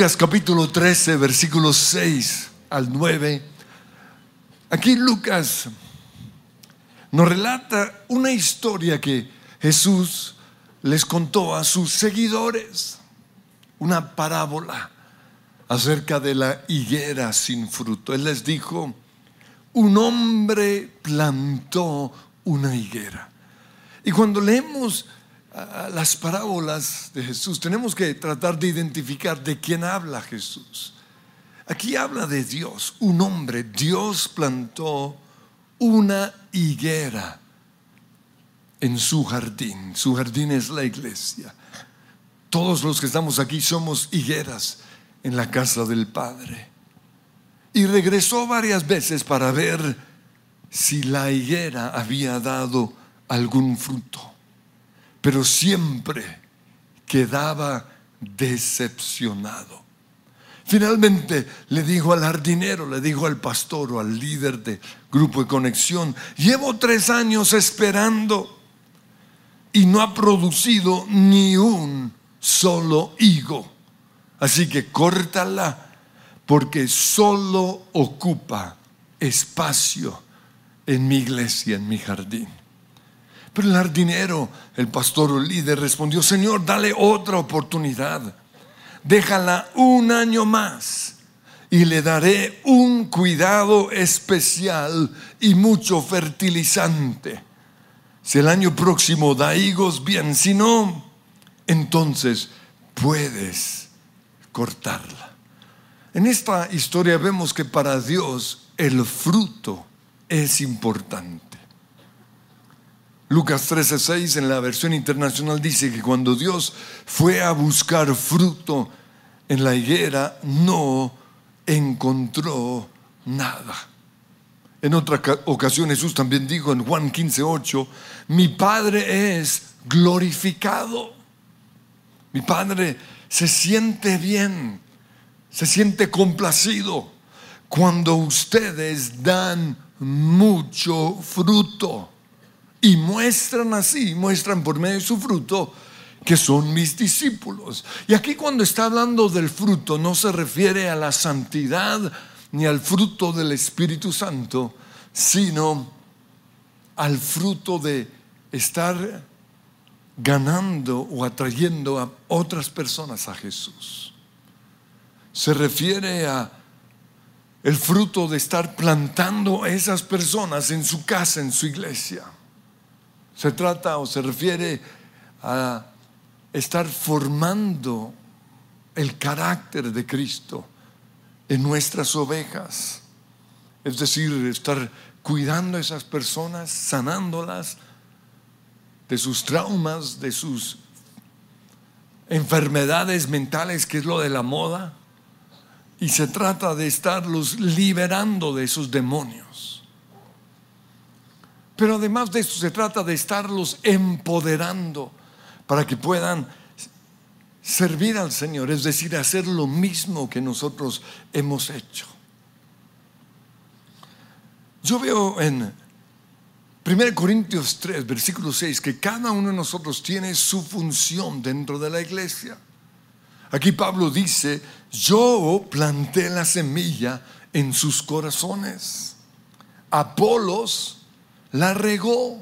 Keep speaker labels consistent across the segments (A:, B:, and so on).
A: Lucas capítulo 13, versículos 6 al 9. Aquí Lucas nos relata una historia que Jesús les contó a sus seguidores, una parábola acerca de la higuera sin fruto. Él les dijo, un hombre plantó una higuera. Y cuando leemos las parábolas de Jesús, tenemos que tratar de identificar de quién habla Jesús. Aquí habla de Dios, un hombre. Dios plantó una higuera en su jardín. Su jardín es la iglesia. Todos los que estamos aquí somos higueras en la casa del Padre. Y regresó varias veces para ver si la higuera había dado algún fruto pero siempre quedaba decepcionado. Finalmente le dijo al jardinero, le dijo al pastor o al líder de grupo de conexión, llevo tres años esperando y no ha producido ni un solo higo. Así que córtala porque solo ocupa espacio en mi iglesia, en mi jardín. Pero el jardinero, el pastor o líder respondió, Señor, dale otra oportunidad. Déjala un año más y le daré un cuidado especial y mucho fertilizante. Si el año próximo da higos, bien, si no, entonces puedes cortarla. En esta historia vemos que para Dios el fruto es importante. Lucas 13:6 en la versión internacional dice que cuando Dios fue a buscar fruto en la higuera, no encontró nada. En otra ocasión Jesús también dijo en Juan 15:8, mi Padre es glorificado. Mi Padre se siente bien, se siente complacido cuando ustedes dan mucho fruto. Y muestran así, muestran por medio de su fruto que son mis discípulos. Y aquí cuando está hablando del fruto no se refiere a la santidad ni al fruto del Espíritu Santo, sino al fruto de estar ganando o atrayendo a otras personas a Jesús. Se refiere a el fruto de estar plantando a esas personas en su casa, en su iglesia. Se trata o se refiere a estar formando el carácter de Cristo en nuestras ovejas. Es decir, estar cuidando a esas personas, sanándolas de sus traumas, de sus enfermedades mentales, que es lo de la moda. Y se trata de estarlos liberando de esos demonios. Pero además de esto se trata de estarlos empoderando para que puedan servir al Señor, es decir, hacer lo mismo que nosotros hemos hecho. Yo veo en 1 Corintios 3, versículo 6, que cada uno de nosotros tiene su función dentro de la iglesia. Aquí Pablo dice, yo planté la semilla en sus corazones. Apolos la regó.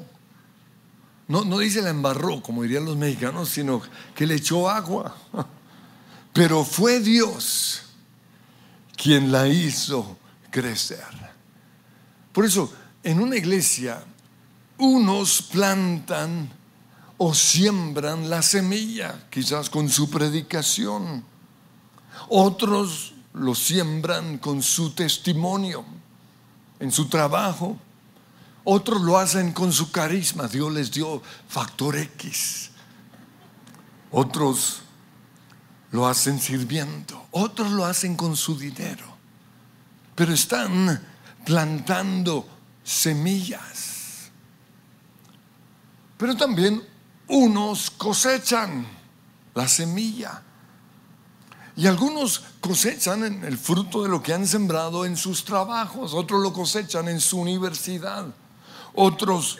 A: No, no dice la embarró, como dirían los mexicanos, sino que le echó agua. Pero fue Dios quien la hizo crecer. Por eso, en una iglesia, unos plantan o siembran la semilla, quizás con su predicación. Otros lo siembran con su testimonio, en su trabajo. Otros lo hacen con su carisma. Dios les dio factor X. Otros lo hacen sirviendo. Otros lo hacen con su dinero. Pero están plantando semillas. Pero también unos cosechan la semilla. Y algunos cosechan el fruto de lo que han sembrado en sus trabajos, otros lo cosechan en su universidad otros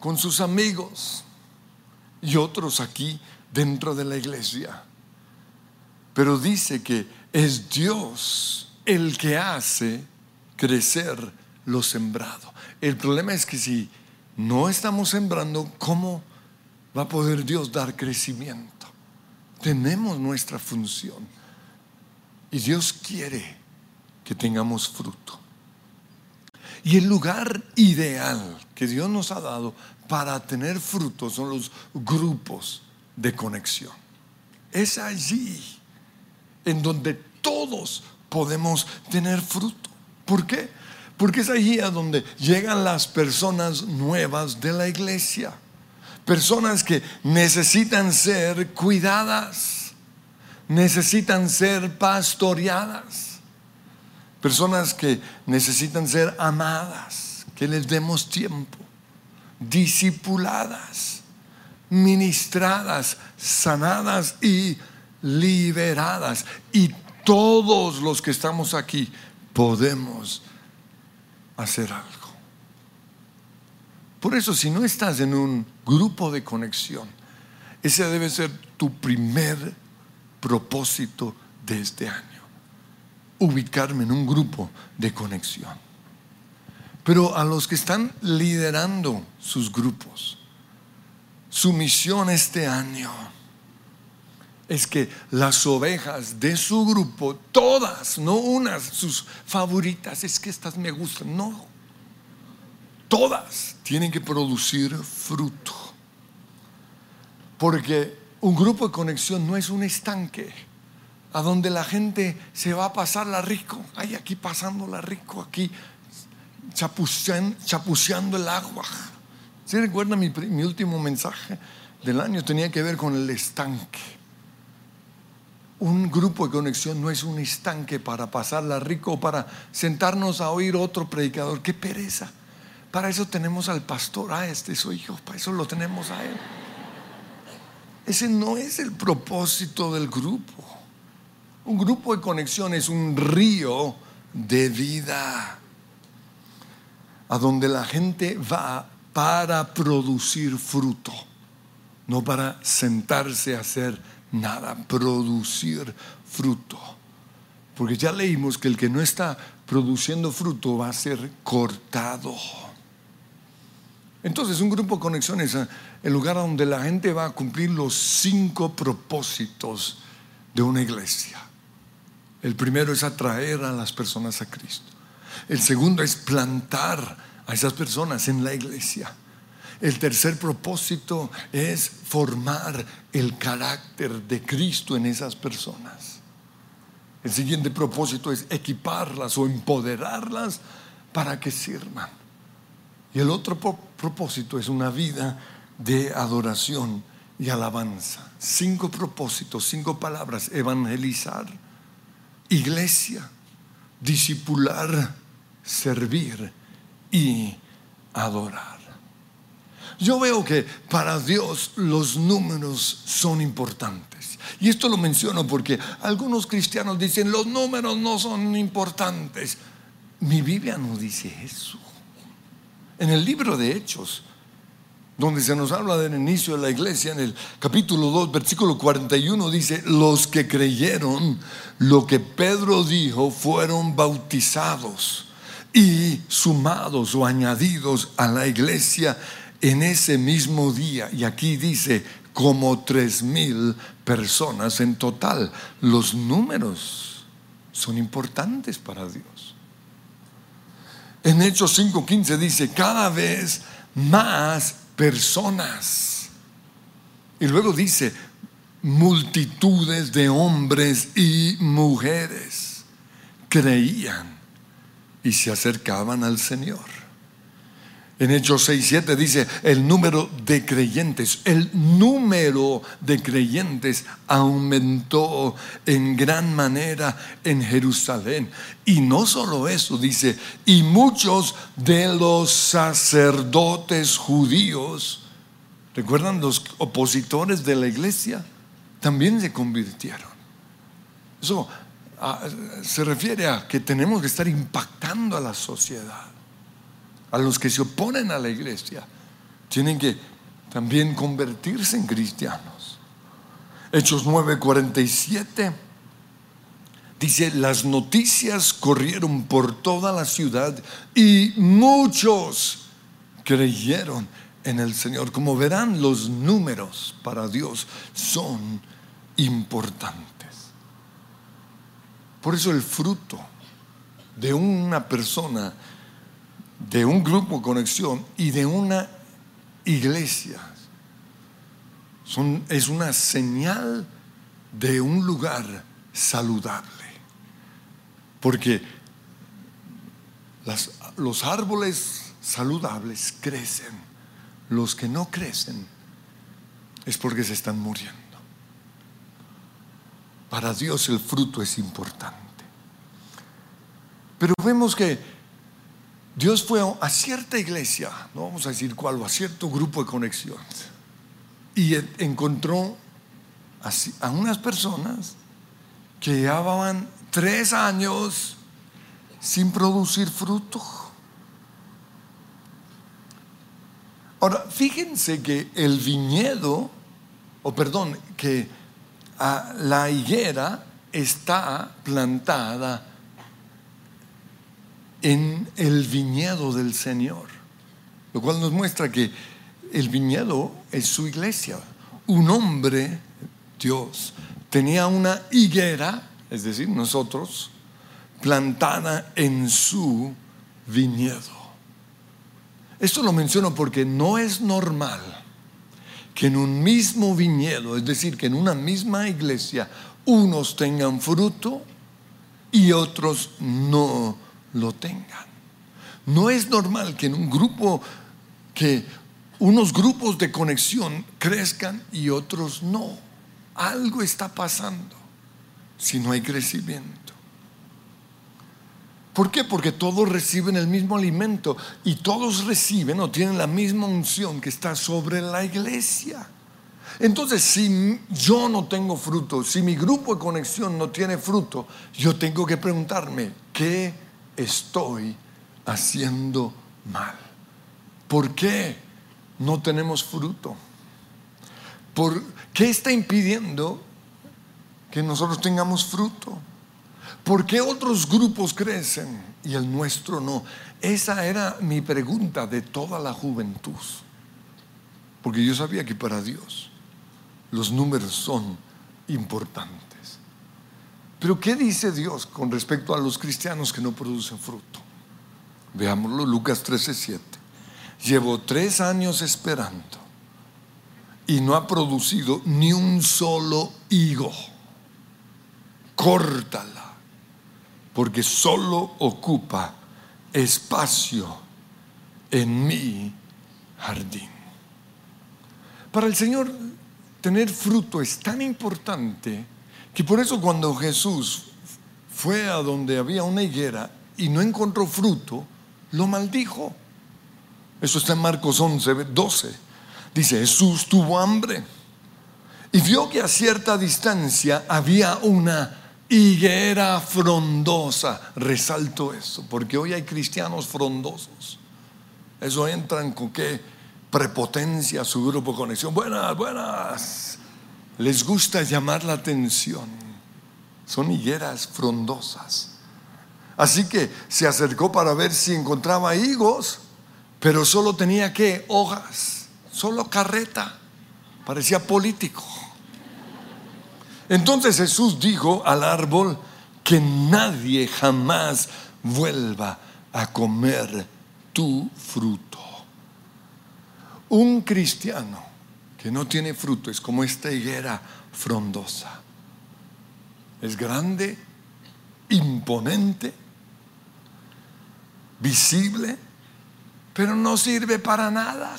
A: con sus amigos y otros aquí dentro de la iglesia. Pero dice que es Dios el que hace crecer lo sembrado. El problema es que si no estamos sembrando, ¿cómo va a poder Dios dar crecimiento? Tenemos nuestra función y Dios quiere que tengamos fruto. Y el lugar ideal que Dios nos ha dado para tener fruto son los grupos de conexión. Es allí en donde todos podemos tener fruto. ¿Por qué? Porque es allí a donde llegan las personas nuevas de la iglesia. Personas que necesitan ser cuidadas, necesitan ser pastoreadas. Personas que necesitan ser amadas, que les demos tiempo, discipuladas, ministradas, sanadas y liberadas. Y todos los que estamos aquí podemos hacer algo. Por eso, si no estás en un grupo de conexión, ese debe ser tu primer propósito de este año. Ubicarme en un grupo de conexión. Pero a los que están liderando sus grupos, su misión este año es que las ovejas de su grupo, todas, no unas, sus favoritas, es que estas me gustan, no. Todas tienen que producir fruto. Porque un grupo de conexión no es un estanque a donde la gente se va a pasar la rico, ay, aquí pasándola rico, aquí chapuceando, el agua. ¿Se recuerda mi, último mensaje del año? Tenía que ver con el estanque un grupo de conexión no es un estanque para pasarla rico o para sentarnos a oír otro predicador. ¡Qué pereza! Para eso tenemos al pastor, ah, este es su hijo, para eso lo tenemos a él. Ese no es el propósito del grupo. Un grupo de conexión es un río de vida a donde la gente va para producir fruto, no para sentarse a hacer nada, producir fruto. Porque ya leímos que el que no está produciendo fruto va a ser cortado. Entonces, un grupo de conexiones es el lugar donde la gente va a cumplir los cinco propósitos de una iglesia. El primero es atraer a las personas a Cristo. El segundo es plantar a esas personas en la iglesia. El tercer propósito es formar el carácter de Cristo en esas personas. El siguiente propósito es equiparlas o empoderarlas para que sirvan. Y el otro propósito es una vida de adoración y alabanza. Cinco propósitos, cinco palabras. Evangelizar, iglesia, discipular, servir y adorar. Yo veo que para Dios los números son importantes. Y esto lo menciono porque algunos cristianos dicen, los números no son importantes. Mi Biblia no dice eso. En el libro de Hechos, donde se nos habla del inicio de la iglesia, en el capítulo 2, versículo 41, dice, los que creyeron lo que Pedro dijo fueron bautizados y sumados o añadidos a la iglesia en ese mismo día, y aquí dice como tres mil personas en total, los números son importantes para Dios. En Hechos 5:15 dice, cada vez más personas. Y luego dice, multitudes de hombres y mujeres creían y se acercaban al Señor. En Hechos 6, 7 dice el número de creyentes. El número de creyentes aumentó en gran manera en Jerusalén. Y no solo eso, dice, y muchos de los sacerdotes judíos, ¿recuerdan los opositores de la iglesia? También se convirtieron. Eso ah, se refiere a que tenemos que estar impactando a la sociedad a los que se oponen a la iglesia, tienen que también convertirse en cristianos. Hechos 9:47 Dice, las noticias corrieron por toda la ciudad y muchos creyeron en el Señor. Como verán, los números para Dios son importantes. Por eso el fruto de una persona, de un grupo conexión y de una iglesia es una señal de un lugar saludable. Porque los árboles saludables crecen, los que no crecen es porque se están muriendo. Para Dios el fruto es importante. Pero vemos que Dios fue a cierta iglesia, no vamos a decir cuál, a cierto grupo de conexión, y encontró a unas personas que llevaban tres años sin producir fruto. Ahora, fíjense que el viñedo, o perdón, que la higuera está plantada en el viñedo del Señor, lo cual nos muestra que el viñedo es su iglesia. Un hombre, Dios, tenía una higuera, es decir, nosotros, plantada en su viñedo. Esto lo menciono porque no es normal que en un mismo viñedo, es decir, que en una misma iglesia, unos tengan fruto y otros no lo tengan. No es normal que en un grupo, que unos grupos de conexión crezcan y otros no. Algo está pasando si no hay crecimiento. ¿Por qué? Porque todos reciben el mismo alimento y todos reciben o tienen la misma unción que está sobre la iglesia. Entonces, si yo no tengo fruto, si mi grupo de conexión no tiene fruto, yo tengo que preguntarme, ¿qué estoy haciendo mal? ¿Por qué no tenemos fruto? ¿Por qué está impidiendo que nosotros tengamos fruto? ¿Por qué otros grupos crecen y el nuestro no? Esa era mi pregunta de toda la juventud. Porque yo sabía que para Dios los números son importantes. Pero ¿qué dice Dios con respecto a los cristianos que no producen fruto? Veámoslo, Lucas 13:7. Llevo tres años esperando y no ha producido ni un solo higo. Córtala, porque solo ocupa espacio en mi jardín. Para el Señor, tener fruto es tan importante que por eso cuando Jesús fue a donde había una higuera y no encontró fruto, lo maldijo. Eso está en Marcos 11, 12. Dice, Jesús tuvo hambre y vio que a cierta distancia había una higuera frondosa. Resalto eso, porque hoy hay cristianos frondosos. Eso entran con qué prepotencia su grupo de conexión. Buenas, buenas les gusta llamar la atención. Son higueras frondosas. Así que se acercó para ver si encontraba higos, pero solo tenía que hojas, solo carreta. Parecía político. Entonces Jesús dijo al árbol que nadie jamás vuelva a comer tu fruto. Un cristiano que no tiene fruto es como esta higuera frondosa. Es grande, imponente, visible, pero no sirve para nada.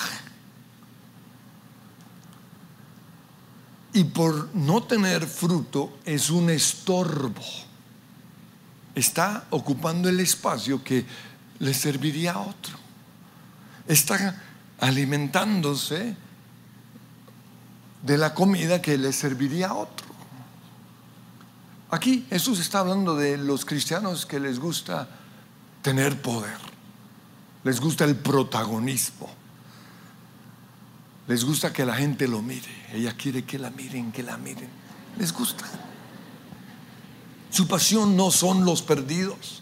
A: Y por no tener fruto es un estorbo. Está ocupando el espacio que le serviría a otro. Está alimentándose de la comida que le serviría a otro. Aquí Jesús está hablando de los cristianos que les gusta tener poder, les gusta el protagonismo, les gusta que la gente lo mire, ella quiere que la miren, que la miren, les gusta. Su pasión no son los perdidos,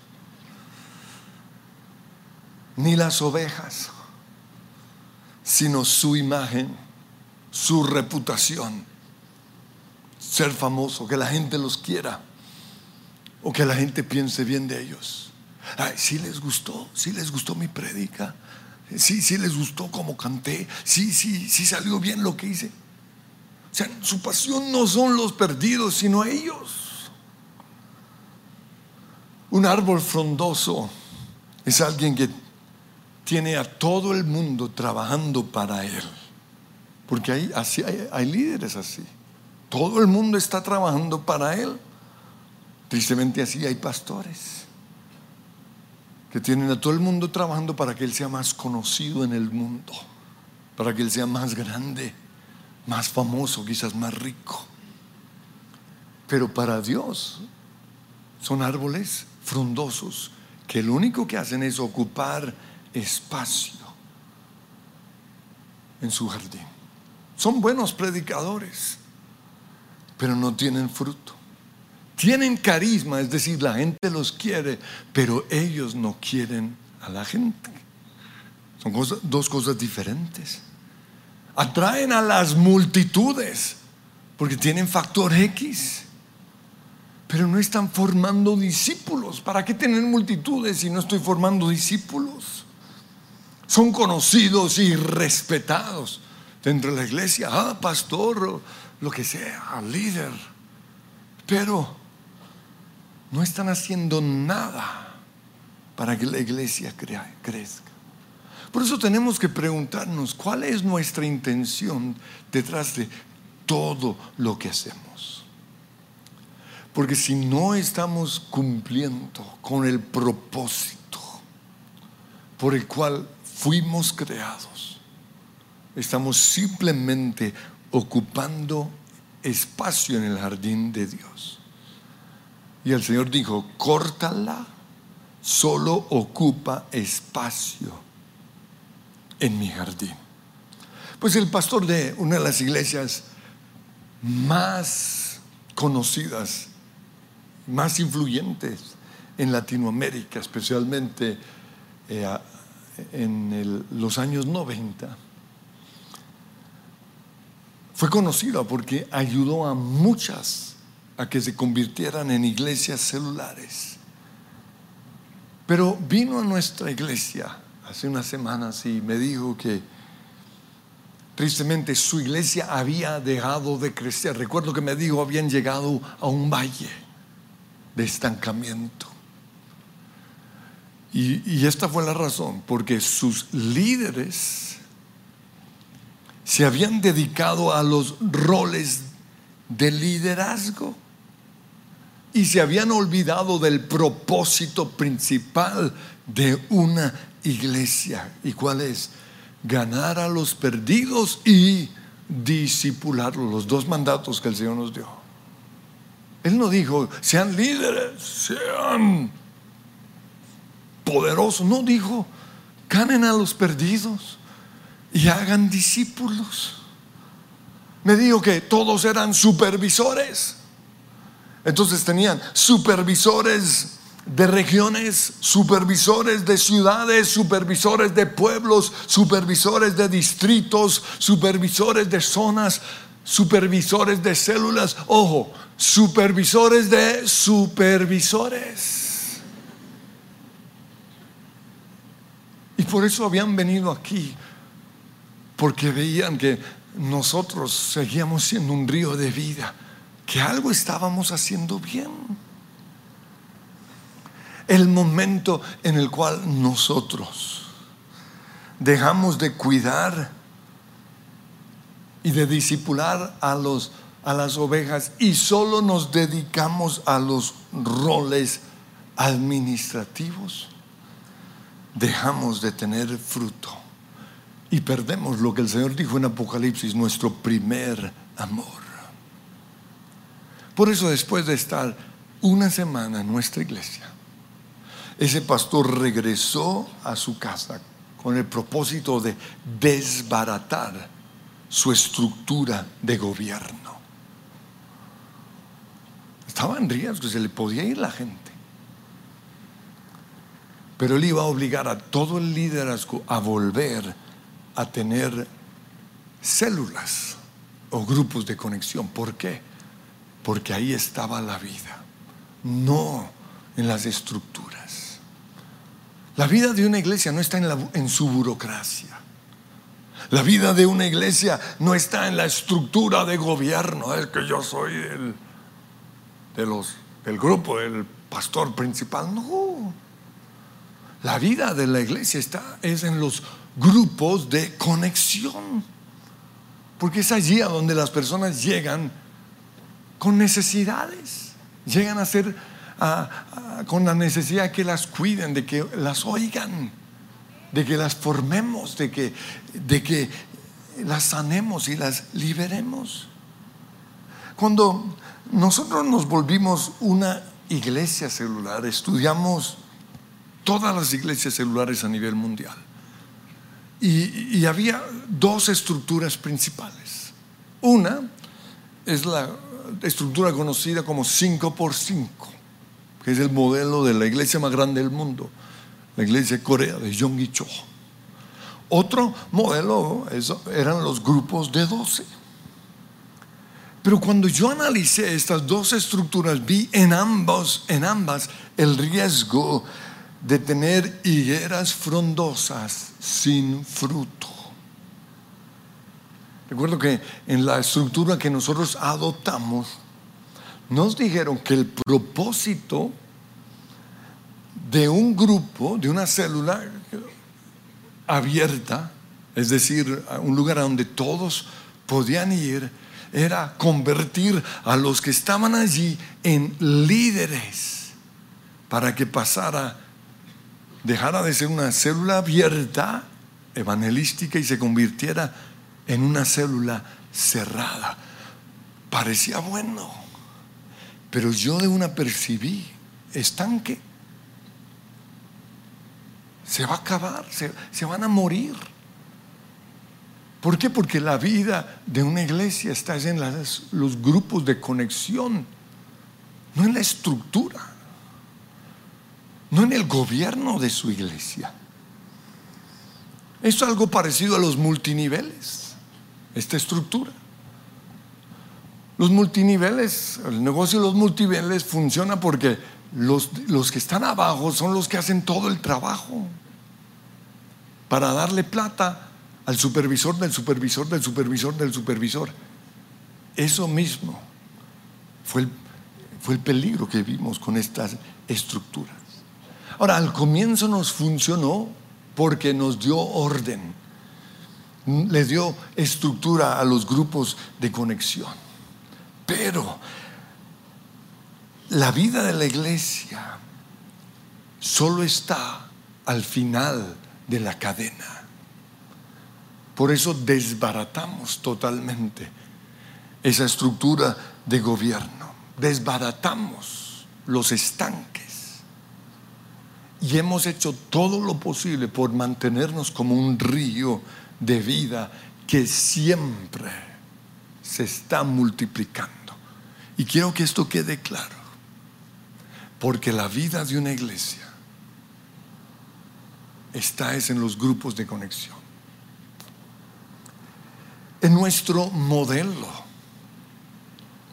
A: ni las ovejas, sino su imagen, su reputación, ser famoso, que la gente los quiera o que la gente piense bien de ellos. Ay, sí les gustó, sí les gustó mi prédica, sí, sí les gustó como canté, sí, sí, sí salió bien lo que hice. O sea, su pasión no son los perdidos, sino ellos. Un árbol frondoso es alguien que tiene a todo el mundo trabajando para él. Porque hay, hay, líderes así. Todo el mundo está trabajando para él. Tristemente así hay pastores que tienen a todo el mundo trabajando para que Él sea más conocido en el mundo, para que Él sea más grande, más famoso, quizás más rico. Pero para Dios son árboles frondosos que lo único que hacen es ocupar espacio en su jardín. Son buenos predicadores, pero no tienen fruto. Tienen carisma, es decir, la gente los quiere, pero ellos no quieren a la gente. Son dos cosas diferentes. Atraen a las multitudes porque tienen factor X, pero no están formando discípulos. ¿Para qué tener multitudes si no estoy formando discípulos? Son conocidos y respetados dentro de la iglesia. Ah, pastor, lo que sea, líder. Pero no están haciendo nada para que la iglesia crezca. Por eso tenemos que preguntarnos cuál es nuestra intención detrás de todo lo que hacemos. Porque si no estamos cumpliendo con el propósito por el cual fuimos creados, estamos simplemente ocupando espacio en el jardín de Dios. Y el Señor dijo, córtala, solo ocupa espacio en mi jardín. Pues el pastor de una de las iglesias más conocidas, más influyentes en Latinoamérica, especialmente eh, en los años 90, fue conocido porque ayudó a muchas a que se convirtieran en iglesias celulares. Pero vino a nuestra iglesia hace unas semanas y me dijo que tristemente su iglesia había dejado de crecer. Recuerdo que me dijo habían llegado a un valle de estancamiento. Y, y esta fue la razón, porque sus líderes se habían dedicado a los roles de liderazgo y se habían olvidado del propósito principal de una iglesia. ¿Y cuál es? Ganar a los perdidos y disipularlos, los dos mandatos que el Señor nos dio. Él no dijo, sean líderes, sean poderosos, no dijo, ganen a los perdidos y hagan discípulos. Me dijo que todos eran supervisores. Entonces tenían supervisores de regiones, supervisores de ciudades, supervisores de pueblos, supervisores de distritos, supervisores de zonas, supervisores de células, ojo, supervisores de supervisores. Y por eso habían venido aquí, porque veían que nosotros seguíamos siendo un río de vida que algo estábamos haciendo bien. El momento en el cual nosotros dejamos de cuidar y de disipular a, los, a las ovejas y solo nos dedicamos a los roles administrativos, dejamos de tener fruto y perdemos lo que el Señor dijo en Apocalipsis, nuestro primer amor. Por eso después de estar una semana en nuestra iglesia, ese pastor regresó a su casa con el propósito de desbaratar su estructura de gobierno. estaba en riesgo, se le podía ir la gente. Pero él iba a obligar a todo el liderazgo a volver a tener células o grupos de conexión. ¿Por qué? Porque ahí estaba la vida, no en las estructuras. La vida de una iglesia no está en, en su burocracia. La vida de una iglesia no está en la estructura de gobierno. Es que yo soy el, de los, del grupo, el pastor principal. No. La vida de la iglesia está es en los grupos de conexión. Porque es allí a donde las personas llegan con necesidades. Llegan a ser con la necesidad de que las cuiden, de que las oigan de que las formemos, de que, de que las sanemos y las liberemos. Cuando nosotros nos volvimos una iglesia celular, estudiamos todas las iglesias celulares a nivel mundial. Y, había dos estructuras principales. Una es la estructura conocida como 5 por 5 que es el modelo de la iglesia más grande del mundo la iglesia de Corea de Yonggi Cho. Otro modelo eran los grupos de 12. Pero cuando yo analicé estas dos estructuras, vi en ambos, en ambas, el riesgo de tener higueras frondosas sin fruto. Recuerdo que en la estructura que nosotros adoptamos, nos dijeron que el propósito de un grupo, de una célula abierta, es decir, un lugar a donde todos podían ir, era convertir a los que estaban allí en líderes para que pasara, dejara de ser una célula abierta, evangelística, y se convirtiera en una célula cerrada. Parecía bueno, pero yo de una percibí estanque se va a acabar, se, van a morir. ¿Por qué? Porque la vida de una iglesia está en los grupos de conexión, no en la estructura, no en el gobierno de su iglesia. Es algo parecido a los multiniveles, esta estructura. Los multiniveles, el negocio de los multiniveles funciona porque los, los, que están abajo son los que hacen todo el trabajo para darle plata al supervisor del supervisor del supervisor del supervisor. Eso mismo fue el, fue el peligro que vimos con estas estructuras. Ahora, al comienzo nos funcionó porque nos dio orden, les dio estructura a los grupos de conexión. Pero la vida de la iglesia solo está al final de la cadena. Por eso desbaratamos totalmente esa estructura de gobierno, desbaratamos los estanques y hemos hecho todo lo posible por mantenernos como un río de vida que siempre se está multiplicando. Y quiero que esto quede claro, porque la vida de una iglesia está es en los grupos de conexión. En nuestro modelo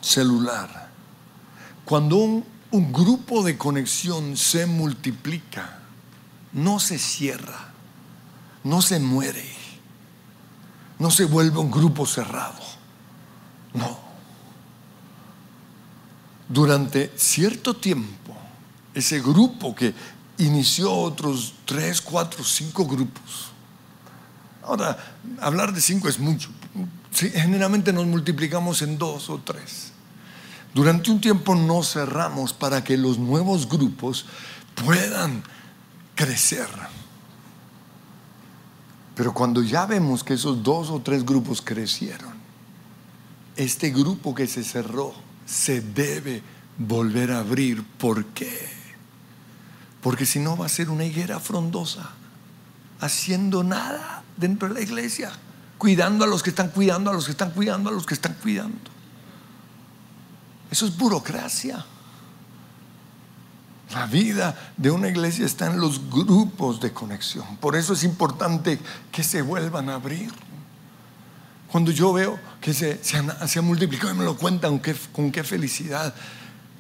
A: celular, cuando un, un grupo de conexión se multiplica, no se cierra, no se muere, no se vuelve un grupo cerrado, no. Durante cierto tiempo, ese grupo que inició otros tres, cuatro, cinco grupos. Ahora, hablar de cinco es mucho. Generalmente nos multiplicamos en dos o tres. Durante un tiempo nos cerramos para que los nuevos grupos puedan crecer. Pero cuando ya vemos que esos dos o tres grupos crecieron, este grupo que se cerró se debe volver a abrir. ¿Por qué? Porque si no va a ser una higuera frondosa, haciendo nada dentro de la iglesia, cuidando a los que están cuidando, a los que están cuidando, a los que están cuidando. Eso es burocracia. La vida de una iglesia está en los grupos de conexión. Por eso es importante que se vuelvan a abrir. Cuando yo veo que se, se, ha, multiplicado y me lo cuentan con qué felicidad,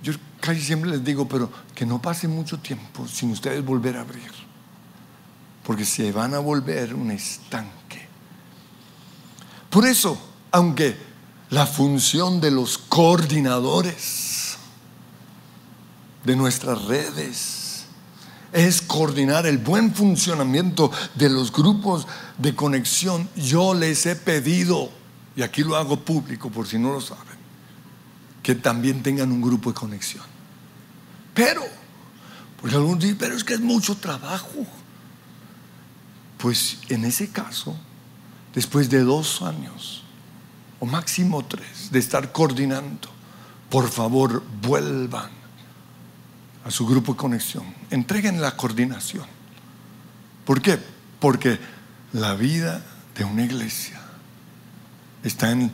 A: yo casi siempre les digo, pero que no pase mucho tiempo sin ustedes volver a abrir. Porque se van a volver un estanque. Por eso, aunque la función de los coordinadores de nuestras redes es coordinar el buen funcionamiento de los grupos de conexión, yo les he pedido, y aquí lo hago público por si no lo saben, que también tengan un grupo de conexión. Pero, porque algunos dicen, pero es que es mucho trabajo. Pues en ese caso, después de dos años, o máximo tres, de estar coordinando, por favor vuelvan a su grupo de conexión, entreguen la coordinación. ¿Por qué? Porque la vida de una iglesia está en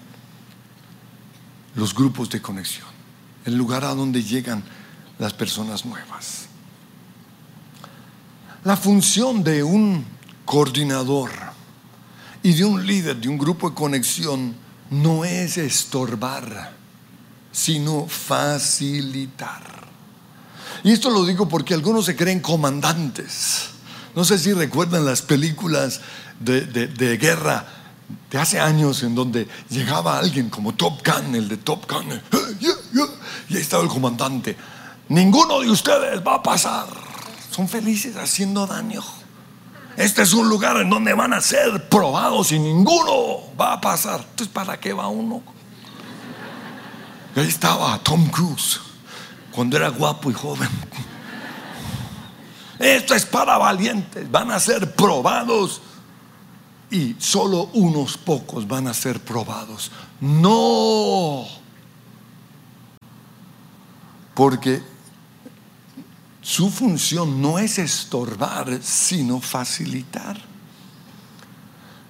A: los grupos de conexión, el lugar a donde llegan las personas nuevas. La función de un coordinador y de un líder de un grupo de conexión no es estorbar, sino facilitar. Y esto lo digo porque algunos se creen comandantes. No sé si recuerdan las películas de, de guerra de hace años en donde llegaba alguien como Top Gun, el de Top Gun, y ahí estaba el comandante. Ninguno de ustedes va a pasar. Son felices haciendo daño. Este es un lugar en donde van a ser probados y ninguno va a pasar. Entonces, ¿para qué va uno? Y ahí estaba Tom Cruise, cuando era guapo y joven. Esto es para valientes, van a ser probados y solo unos pocos van a ser probados. No, porque su función no es estorbar, sino facilitar.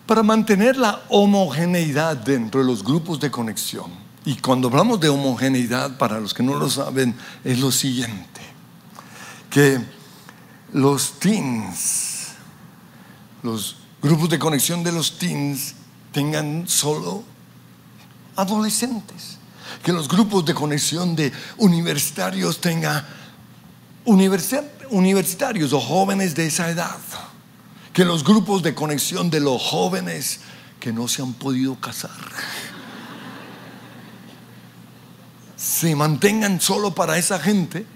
A: Para mantener la homogeneidad dentro de los grupos de conexión. Y cuando hablamos de homogeneidad, para los que no lo saben, es lo siguiente, que los teens, los grupos de conexión de los teens tengan solo adolescentes. Que los grupos de conexión de universitarios tengan universitarios o jóvenes de esa edad. Que los grupos de conexión de los jóvenes que no se han podido casar se mantengan solo para esa gente.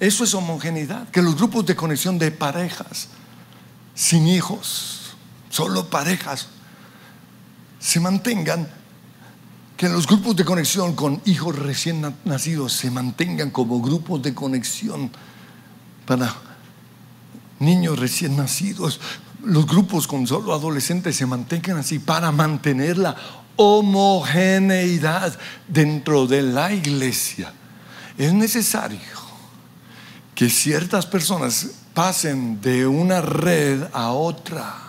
A: Eso es homogeneidad. Que los grupos de conexión de parejas sin hijos solo parejas, se mantengan, que los grupos de conexión con hijos recién nacidos se mantengan como grupos de conexión para niños recién nacidos, los grupos con solo adolescentes se mantengan así para mantener la homogeneidad dentro de la iglesia. Es necesario que ciertas personas pasen de una red a otra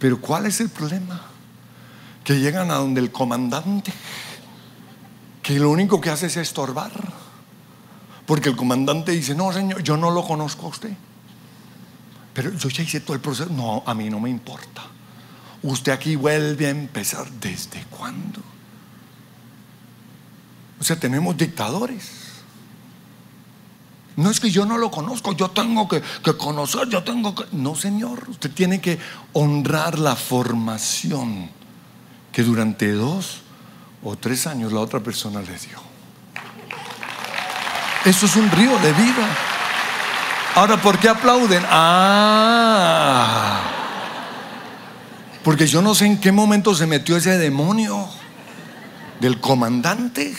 A: pero ¿cuál es el problema? Que llegan a donde el comandante, que lo único que hace es estorbar. Porque el comandante dice, no, señor, yo no lo conozco a usted. Pero yo ya hice todo el proceso. No, a mí no me importa. Usted aquí vuelve a empezar. ¿Desde cuándo? O sea, tenemos dictadores. No es que yo no lo conozco, yo tengo que, conocer, yo tengo que... No, Señor, usted tiene que honrar la formación que durante dos o tres años la otra persona le dio. Eso es un río de vida. Ahora, ¿por qué aplauden? Ah, porque yo no sé en qué momento se metió ese demonio del comandante.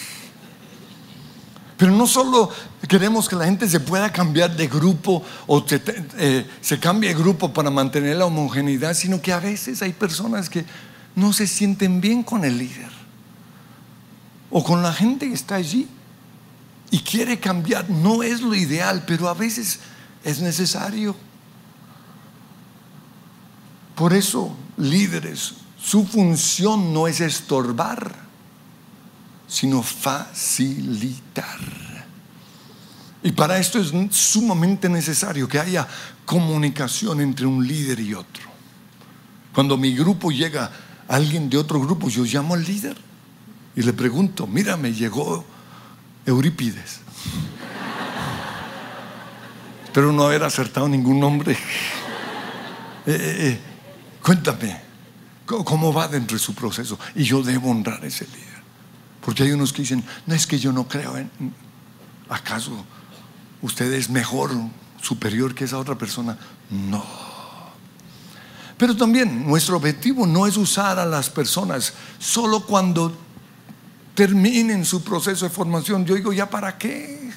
A: Pero no solo queremos que la gente se pueda cambiar de grupo o eh, se cambie de grupo para mantener la homogeneidad, sino que a veces hay personas que no se sienten bien con el líder o con la gente que está allí y quiere cambiar. No es lo ideal, pero a veces es necesario. Por eso, líderes, su función no es estorbar sino facilitar. Y para esto es sumamente necesario que haya comunicación entre un líder y otro. Cuando mi grupo llega alguien de otro grupo, yo llamo al líder y le pregunto, mira, me llegó Eurípides. Espero no haber acertado ningún nombre. Eh, eh, eh, cuéntame, ¿cómo va dentro de su proceso? Y yo debo honrar a ese líder. Porque hay unos que dicen, no es que yo no creo en... ¿Acaso usted es mejor, superior que esa otra persona? No. Pero también nuestro objetivo no es usar a las personas solo cuando terminen su proceso de formación. Yo digo, ¿ya para qué?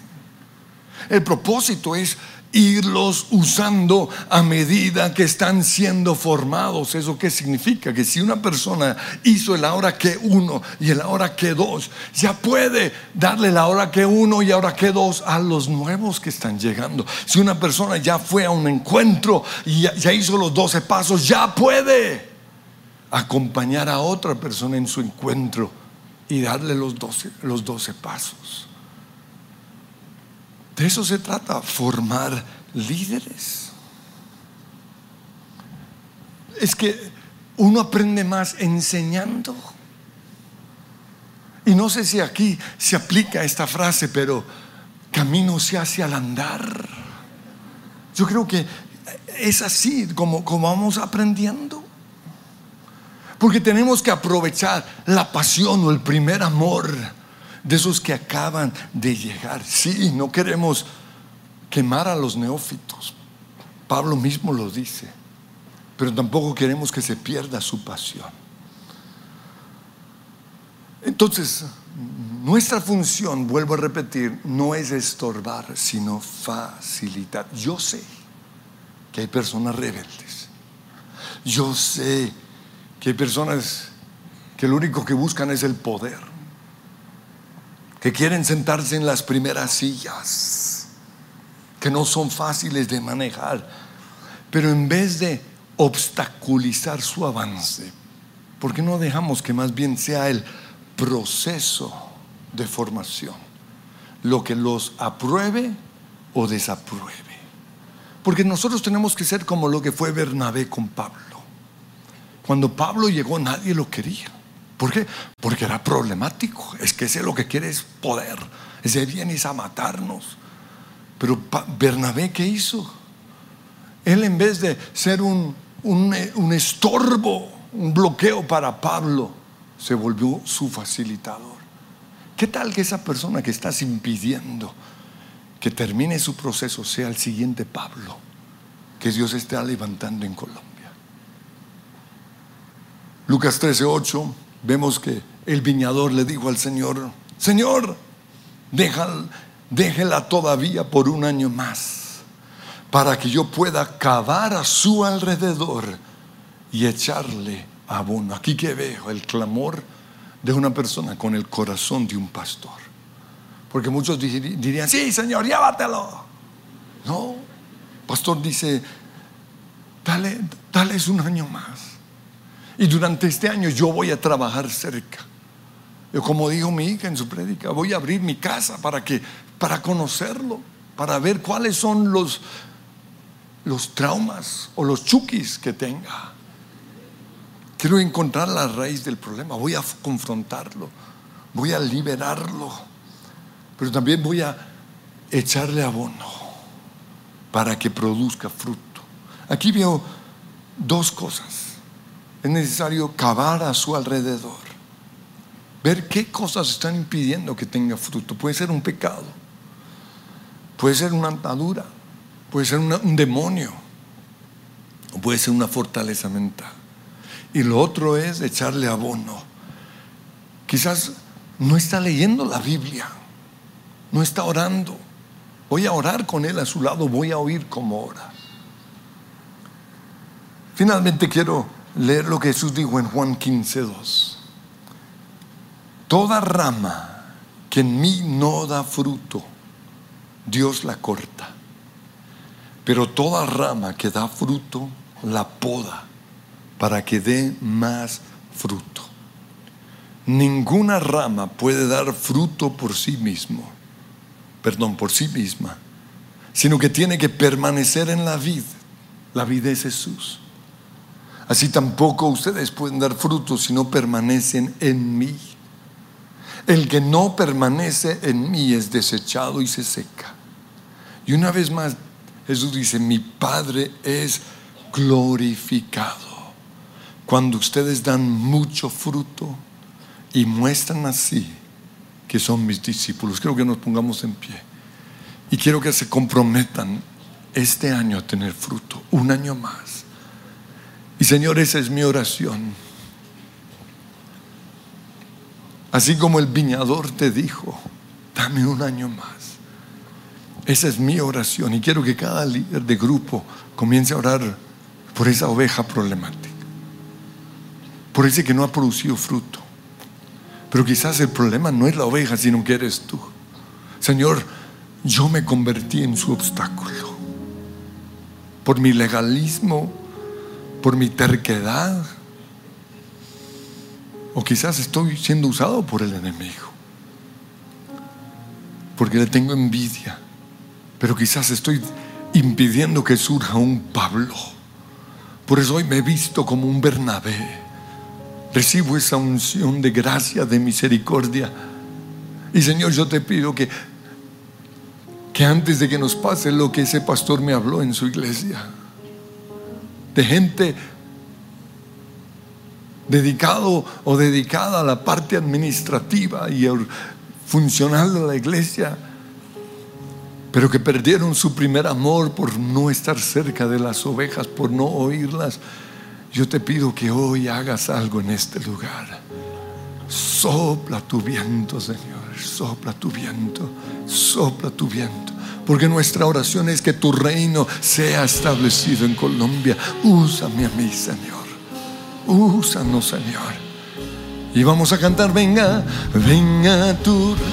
A: El propósito es irlos usando a medida que están siendo formados. ¿Eso qué significa? Que si una persona hizo el ahora que uno y el ahora que dos, ya puede darle la hora que uno y ahora que dos a los nuevos que están llegando. Si una persona ya fue a un encuentro y ya, hizo los doce pasos, ya puede acompañar a otra persona en su encuentro y darle los doce, los doce pasos. De eso se trata, formar líderes. Es que uno aprende más enseñando. Y no sé si aquí se aplica esta frase, pero camino se hace al andar. Yo creo que es así como, como vamos aprendiendo. Porque tenemos que aprovechar la pasión o el primer amor de esos que acaban de llegar. Sí, no queremos quemar a los neófitos. Pablo mismo lo dice. Pero tampoco queremos que se pierda su pasión. Entonces, nuestra función, vuelvo a repetir, no es estorbar, sino facilitar. Yo sé que hay personas rebeldes. Yo sé que hay personas que lo único que buscan es el poder que quieren sentarse en las primeras sillas, que no son fáciles de manejar, pero en vez de obstaculizar su avance, ¿por qué no dejamos que más bien sea el proceso de formación lo que los apruebe o desapruebe? Porque nosotros tenemos que ser como lo que fue Bernabé con Pablo. Cuando Pablo llegó nadie lo quería. ¿Por qué? Porque era problemático. Es que ese lo que quiere es poder. Ese viene a matarnos. Pero Bernabé, ¿qué hizo? Él en vez de ser un, un estorbo, un bloqueo para Pablo, se volvió su facilitador. ¿Qué tal que esa persona que estás impidiendo que termine su proceso sea el siguiente Pablo que Dios está levantando en Colombia? Lucas 13:8 vemos que el viñador le dijo al Señor, Señor, déjala todavía por un año más, para que yo pueda cavar a su alrededor y echarle abono. Aquí que veo el clamor de una persona con el corazón de un pastor. Porque muchos dirían, sí, Señor, llévatelo. No, pastor dice, dale, dale un año más. Y durante este año yo voy a trabajar cerca. Como dijo mi hija en su prédica, voy a abrir mi casa para que para conocerlo, para ver cuáles son los los traumas o los chukis que tenga. Quiero encontrar la raíz del problema, voy a confrontarlo, voy a liberarlo, pero también voy a echarle abono para que produzca fruto. Aquí veo dos cosas es necesario cavar a su alrededor, ver qué cosas están impidiendo que tenga fruto. Puede ser un pecado, puede ser una atadura, puede ser un demonio, o puede ser una fortaleza mental. Y lo otro es echarle abono. Quizás no está leyendo la Biblia, no está orando. Voy a orar con él a su lado, voy a oír cómo ora. Finalmente quiero leer lo que Jesús dijo en Juan 15, 2. Toda rama que en mí no da fruto, Dios la corta. Pero toda rama que da fruto, la poda para que dé más fruto. Ninguna rama puede dar fruto por sí mismo, perdón, por sí misma, sino que tiene que permanecer en la vid. La vida es Jesús. Así tampoco ustedes pueden dar frutos si no permanecen en mí. El que no permanece en mí es desechado y se seca. Y una vez más, Jesús dice, mi Padre es glorificado. Cuando ustedes dan mucho fruto y muestran así que son mis discípulos, creo que nos pongamos en pie. Y quiero que se comprometan este año a tener fruto, un año más. Y Señor, esa es mi oración. Así como el viñador te dijo, dame un año más. Esa es mi oración y quiero que cada líder de grupo comience a orar por esa oveja problemática, por ese que no ha producido fruto. Pero quizás el problema no es la oveja, sino que eres tú. Señor, yo me convertí en su obstáculo por mi legalismo, por mi terquedad, o quizás estoy siendo usado por el enemigo, porque le tengo envidia, pero quizás estoy impidiendo que surja un Pablo. Por eso hoy me he visto como un Bernabé. Recibo esa unción de gracia, de misericordia. Y Señor, yo te pido que, que antes de que nos pase lo que ese pastor me habló en su iglesia, de gente dedicado o dedicada a la parte administrativa y funcional de la iglesia, pero que perdieron su primer amor por no estar cerca de las ovejas, por no oírlas. Yo te pido que hoy hagas algo en este lugar. Sopla tu viento, Señor, sopla tu viento, sopla tu viento. Porque nuestra oración es que tu reino sea establecido en Colombia. Úsame a mí, Señor. Úsanos, Señor. Y vamos a cantar, venga, venga tu reino,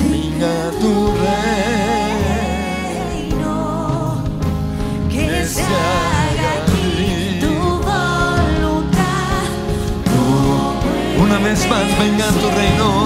A: venga tu reino,
B: que se haga aquí tu voluntad.
A: Una vez más, venga tu reino,